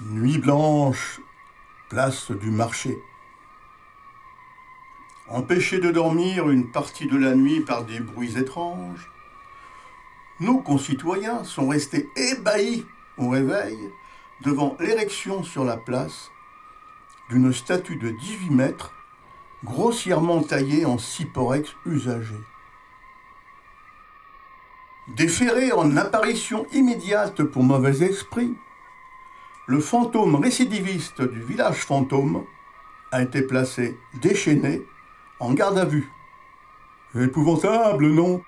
Nuit blanche, place du marché. Empêchés de dormir une partie de la nuit par des bruits étranges, nos concitoyens sont restés ébahis au réveil devant l'érection sur la place d'une statue de 18 mètres grossièrement taillée en cyporex usagé. Déféré en apparition immédiate pour mauvais esprit, le fantôme récidiviste du village fantôme a été placé déchaîné en garde à vue. Épouvantable, non?